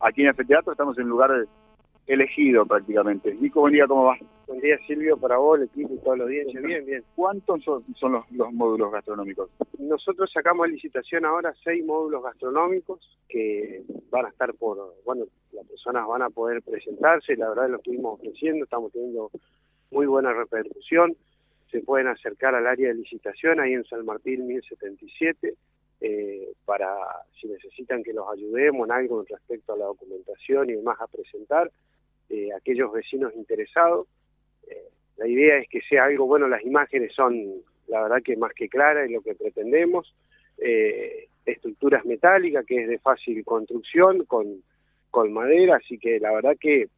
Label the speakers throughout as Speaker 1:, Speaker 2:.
Speaker 1: aquí en el teatro estamos en un lugar elegido prácticamente. Nico, buen día, ¿cómo va?
Speaker 2: Buen día Silvio, para vos, el equipo y toda la audiencia. Bien, bien.
Speaker 1: ¿Cuántos son, los, módulos gastronómicos?
Speaker 2: Nosotros sacamos a licitación ahora seis módulos gastronómicos que van a estar por, bueno, las personas van a poder presentarse, la verdad lo estuvimos ofreciendo, estamos teniendo muy buena repercusión, se pueden acercar al área de licitación ahí en San Martín 1077 eh, para si necesitan que los ayudemos en algo respecto a la documentación y demás a presentar, eh, aquellos vecinos interesados la idea es que sea algo, bueno, las imágenes son la verdad que más que claras y lo que pretendemos, eh, estructuras metálicas que es de fácil construcción con, con madera, así que la verdad que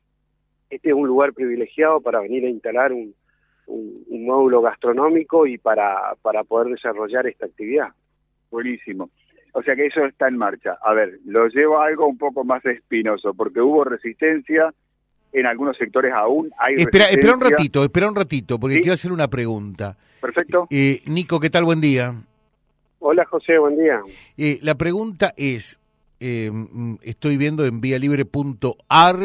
Speaker 2: este es un lugar privilegiado para venir a instalar un, un, módulo gastronómico y para, para poder desarrollar esta actividad.
Speaker 1: Buenísimo. O sea que eso está en marcha. A ver, lo llevo a algo un poco más espinoso, porque hubo resistencia, en algunos sectores aún hay
Speaker 3: espera, espera un ratito, espera un ratito, porque quiero hacer una pregunta.
Speaker 1: Perfecto.
Speaker 3: Eh, Nico, ¿qué tal? Buen día.
Speaker 2: Hola José, buen día.
Speaker 3: Eh, la pregunta es, eh, estoy viendo en vialibre.ar,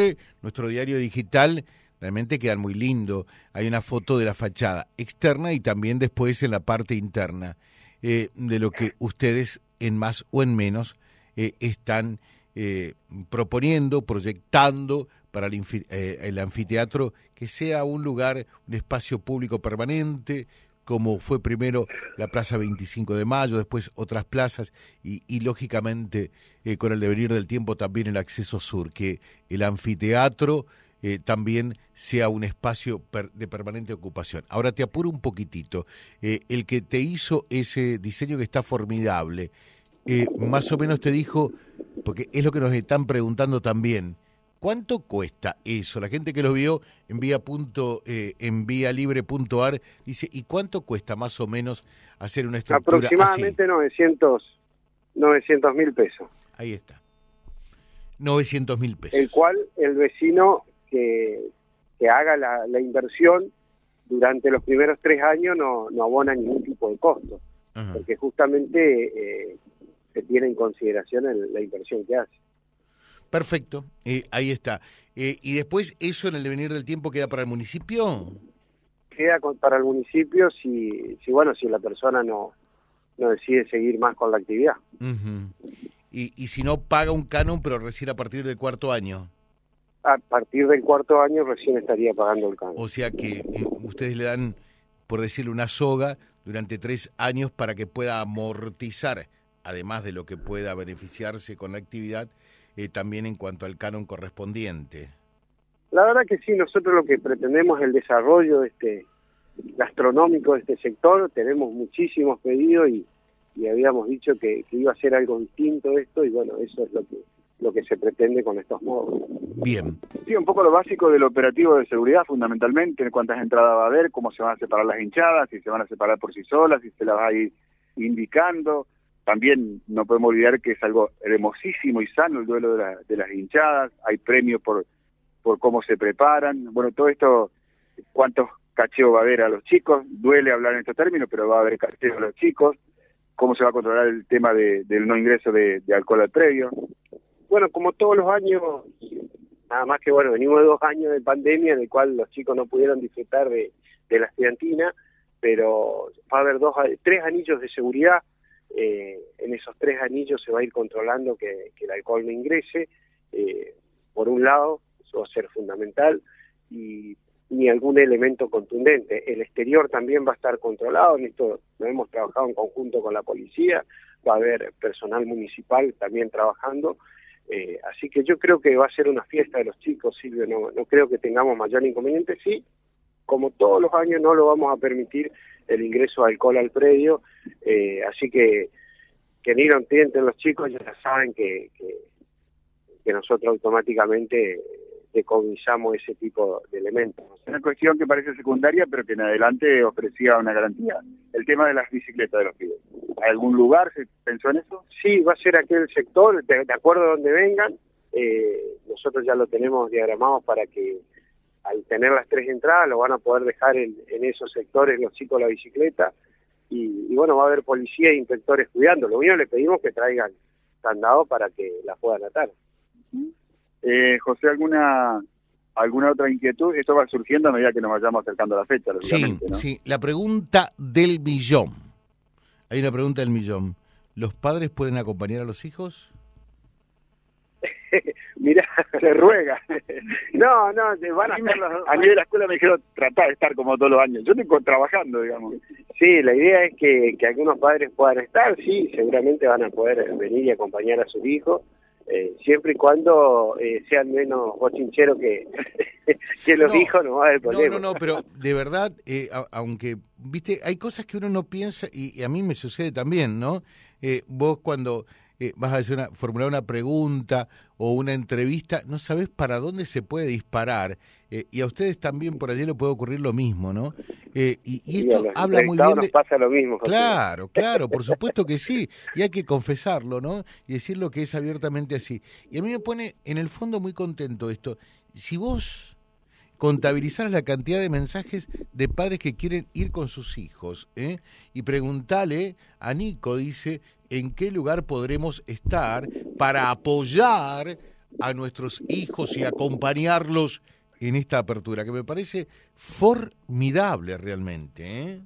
Speaker 3: nuestro diario digital, realmente quedan muy lindo. Hay una foto de la fachada externa y también después en la parte interna de lo que ustedes en más o en menos están proponiendo, proyectando para eh, el, anfiteatro que sea un lugar, un espacio público permanente, como fue primero la Plaza 25 de Mayo, después otras plazas y, lógicamente eh, con el devenir del tiempo también el acceso sur, que el anfiteatro eh, también sea un espacio de permanente ocupación. Ahora te apuro un poquitito, el que te hizo ese diseño que está formidable, más o menos te dijo, porque es lo que nos están preguntando también, ¿Cuánto cuesta eso? La gente que lo vio en vía, punto, eh, en vía libre.ar dice, ¿y cuánto cuesta más o menos hacer una estructura
Speaker 2: Aproximadamente
Speaker 3: así?
Speaker 2: 900 mil pesos.
Speaker 3: Ahí está. 900 mil pesos.
Speaker 2: El cual el vecino que, que haga la, la, inversión durante los primeros tres años no, no abona ningún tipo de costo, porque justamente eh, se tiene en consideración la inversión que hace.
Speaker 3: Perfecto, eh, ahí está. Eh, ¿Y después eso en el devenir del tiempo queda para el municipio?
Speaker 2: Queda para el municipio si, si bueno, si la persona no, no decide seguir más con la actividad.
Speaker 3: y, y si no, paga un canon, pero recién a partir del cuarto año.
Speaker 2: A partir del cuarto año recién estaría pagando el canon.
Speaker 3: O sea que eh, ustedes le dan, por decirle, una soga durante tres años para que pueda amortizar, además de lo que pueda beneficiarse con la actividad, eh, también en cuanto al canon correspondiente.
Speaker 2: La verdad que sí, nosotros lo que pretendemos es el desarrollo este gastronómico de este sector, tenemos muchísimos pedidos y, habíamos dicho que, iba a ser algo distinto esto y bueno, eso es lo que lo que se pretende con estos modos.
Speaker 3: Bien.
Speaker 1: Sí, un poco lo básico del operativo de seguridad fundamentalmente, cuántas entradas va a haber, cómo se van a separar las hinchadas, si se van a separar por sí solas, si se las va a ir indicando, también no podemos olvidar que es algo hermosísimo y sano el duelo de, las hinchadas, hay premios por, por cómo se preparan, bueno, todo esto, cuántos cacheos va a haber a los chicos, duele hablar en estos términos, pero va a haber cacheos a los chicos, cómo se va a controlar el tema del no ingreso de, alcohol al previo.
Speaker 2: Bueno, como todos los años, nada más que bueno, venimos de dos años de pandemia en el cual los chicos no pudieron disfrutar de, la estudiantina, pero va a haber dos, tres anillos de seguridad eh, en esos tres anillos se va a ir controlando que, el alcohol no ingrese, eh, por un lado, eso va a ser fundamental, y ni algún elemento contundente. El exterior también va a estar controlado, en esto lo hemos trabajado en conjunto con la policía, va a haber personal municipal también trabajando, eh, así que yo creo que va a ser una fiesta de los chicos, Silvio, no, no creo que tengamos mayor inconveniente, sí, como todos los años no lo vamos a permitir el ingreso de alcohol al predio, eh, así que que ni lo entienden los chicos ya saben que, que, nosotros automáticamente decomisamos ese tipo de elementos.
Speaker 1: Es una cuestión que parece secundaria, pero que en adelante ofrecía una garantía. El tema de las bicicletas de los pibes. ¿Algún lugar se pensó en eso?
Speaker 2: Sí, va a ser aquel sector, de, acuerdo a donde vengan. Eh, nosotros ya lo tenemos diagramado para que al tener las tres entradas lo van a poder dejar en, esos sectores los chicos la bicicleta y, bueno, va a haber policía e inspectores cuidando. Lo único le pedimos que traigan candado para que la puedan atar.
Speaker 1: Eh, José, ¿alguna alguna otra inquietud? Esto va surgiendo a medida que nos vayamos acercando a la fecha,
Speaker 3: sí,
Speaker 1: ¿no?
Speaker 3: Sí, la pregunta del millón. Hay una pregunta del millón. ¿Los padres pueden acompañar a los hijos?
Speaker 1: Mira, se ruega. no, no, van a, a mí de la escuela me dijeron tratar de estar como todos los años. Yo estoy trabajando, digamos.
Speaker 2: Sí, la idea es que, que algunos padres puedan estar, sí, seguramente van a poder venir y acompañar a sus hijos, eh, siempre y cuando eh, sean menos bochincheros que, que los hijos, no va a haber problema.
Speaker 3: No, no, no, pero de verdad, eh, aunque, viste, hay cosas que uno no piensa, y, y a mí me sucede también, ¿no? Eh, vos cuando eh, vas a hacer una, formular una pregunta o una entrevista, no sabes para dónde se puede disparar. Eh, y a ustedes también por allí le puede ocurrir lo mismo, ¿no? Eh, y, esto habla muy bien.
Speaker 2: Nos pasa lo mismo.
Speaker 3: Claro, claro, por supuesto que sí. Y hay que confesarlo, ¿no? Y decir lo que es abiertamente así. Y a mí me pone en el fondo muy contento esto. Si vos contabilizar la cantidad de mensajes de padres que quieren ir con sus hijos. ¿eh? Y preguntarle a Nico, dice, en qué lugar podremos estar para apoyar a nuestros hijos y acompañarlos en esta apertura, que me parece formidable realmente. ¿eh?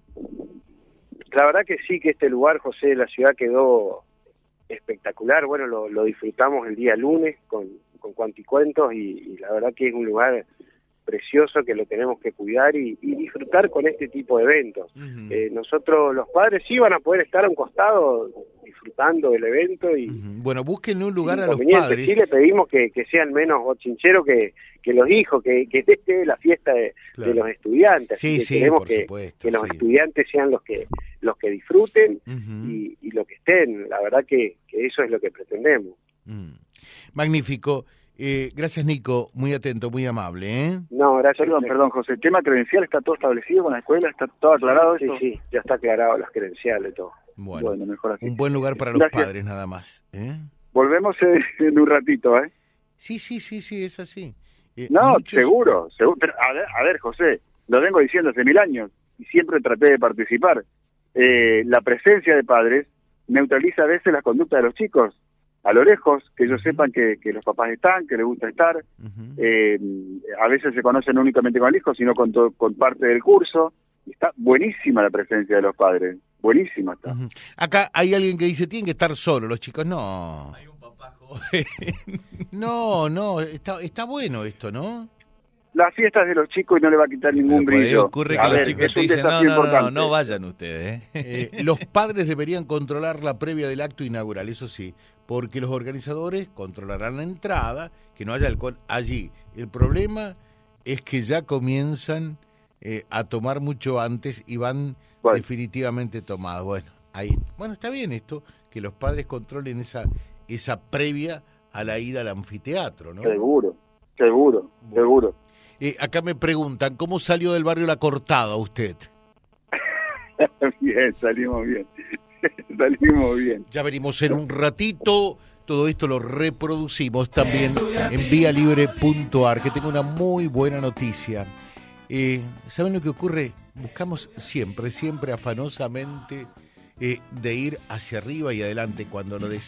Speaker 2: La verdad que sí, que este lugar, José, la ciudad quedó espectacular. Bueno, lo, disfrutamos el día lunes con, con Cuanticuentos y, y la verdad que es un lugar precioso que lo tenemos que cuidar y, disfrutar con este tipo de eventos. Eh, nosotros, los padres, sí van a poder estar a un costado disfrutando del evento y...
Speaker 3: Bueno, busquen un lugar a los padres.
Speaker 2: Sí le pedimos que, sean menos bochincheros que, que los hijos, que, que esté la fiesta de, los estudiantes.
Speaker 3: Sí, sí,
Speaker 2: queremos
Speaker 3: que,
Speaker 2: que los estudiantes sean los que los que disfruten y, y, lo que estén. La verdad que, eso es lo que pretendemos.
Speaker 3: Mm. Magnífico. Eh, gracias, Nico. Muy atento, muy amable. ¿eh?
Speaker 1: No, gracias. Perdón, perdón, José. El tema credencial está todo establecido con la escuela, está todo aclarado.
Speaker 2: Sí, sí, ya está aclarado las credenciales, todo.
Speaker 3: Bueno, mejor así. un buen lugar para los padres, nada más. ¿eh?
Speaker 1: Volvemos en un ratito, ¿eh?
Speaker 3: Sí, sí, sí, sí, es así.
Speaker 1: Eh, no, seguro, seguro. a, ver, a ver, José, lo vengo diciendo hace mil años y siempre traté de participar. Eh, la presencia de padres neutraliza a veces la conducta de los chicos a lo lejos, que ellos sepan que, que los papás están, que les gusta estar. eh, a veces se conocen no únicamente con el hijo, sino con, con parte del curso. Está buenísima la presencia de los padres, buenísima está.
Speaker 3: Acá hay alguien que dice, tienen que estar solos los chicos. No. Hay un papá joven. no, no, está, está bueno esto, ¿no?
Speaker 1: Las fiestas de los chicos y no le va a quitar ningún brillo.
Speaker 4: ocurre que los chicos te dicen, no, no, no, vayan ustedes.
Speaker 3: ¿eh? Eh, los padres deberían controlar la previa del acto inaugural, eso sí, porque los organizadores controlarán la entrada, que no haya alcohol allí. El problema es que ya comienzan eh, a tomar mucho antes y van definitivamente tomados. Bueno, ahí, bueno, está bien esto, que los padres controlen esa, esa previa a la ida al anfiteatro, ¿no?
Speaker 1: Seguro, seguro, seguro.
Speaker 3: Eh, acá me preguntan, ¿cómo salió del barrio La Cortada usted?
Speaker 1: bien, salimos bien. salimos bien.
Speaker 3: Ya venimos en un ratito. Todo esto lo reproducimos también en vialibre.ar, que tengo una muy buena noticia. Eh, ¿Saben lo que ocurre? Buscamos siempre, siempre afanosamente eh, de ir hacia arriba y adelante cuando lo decimos.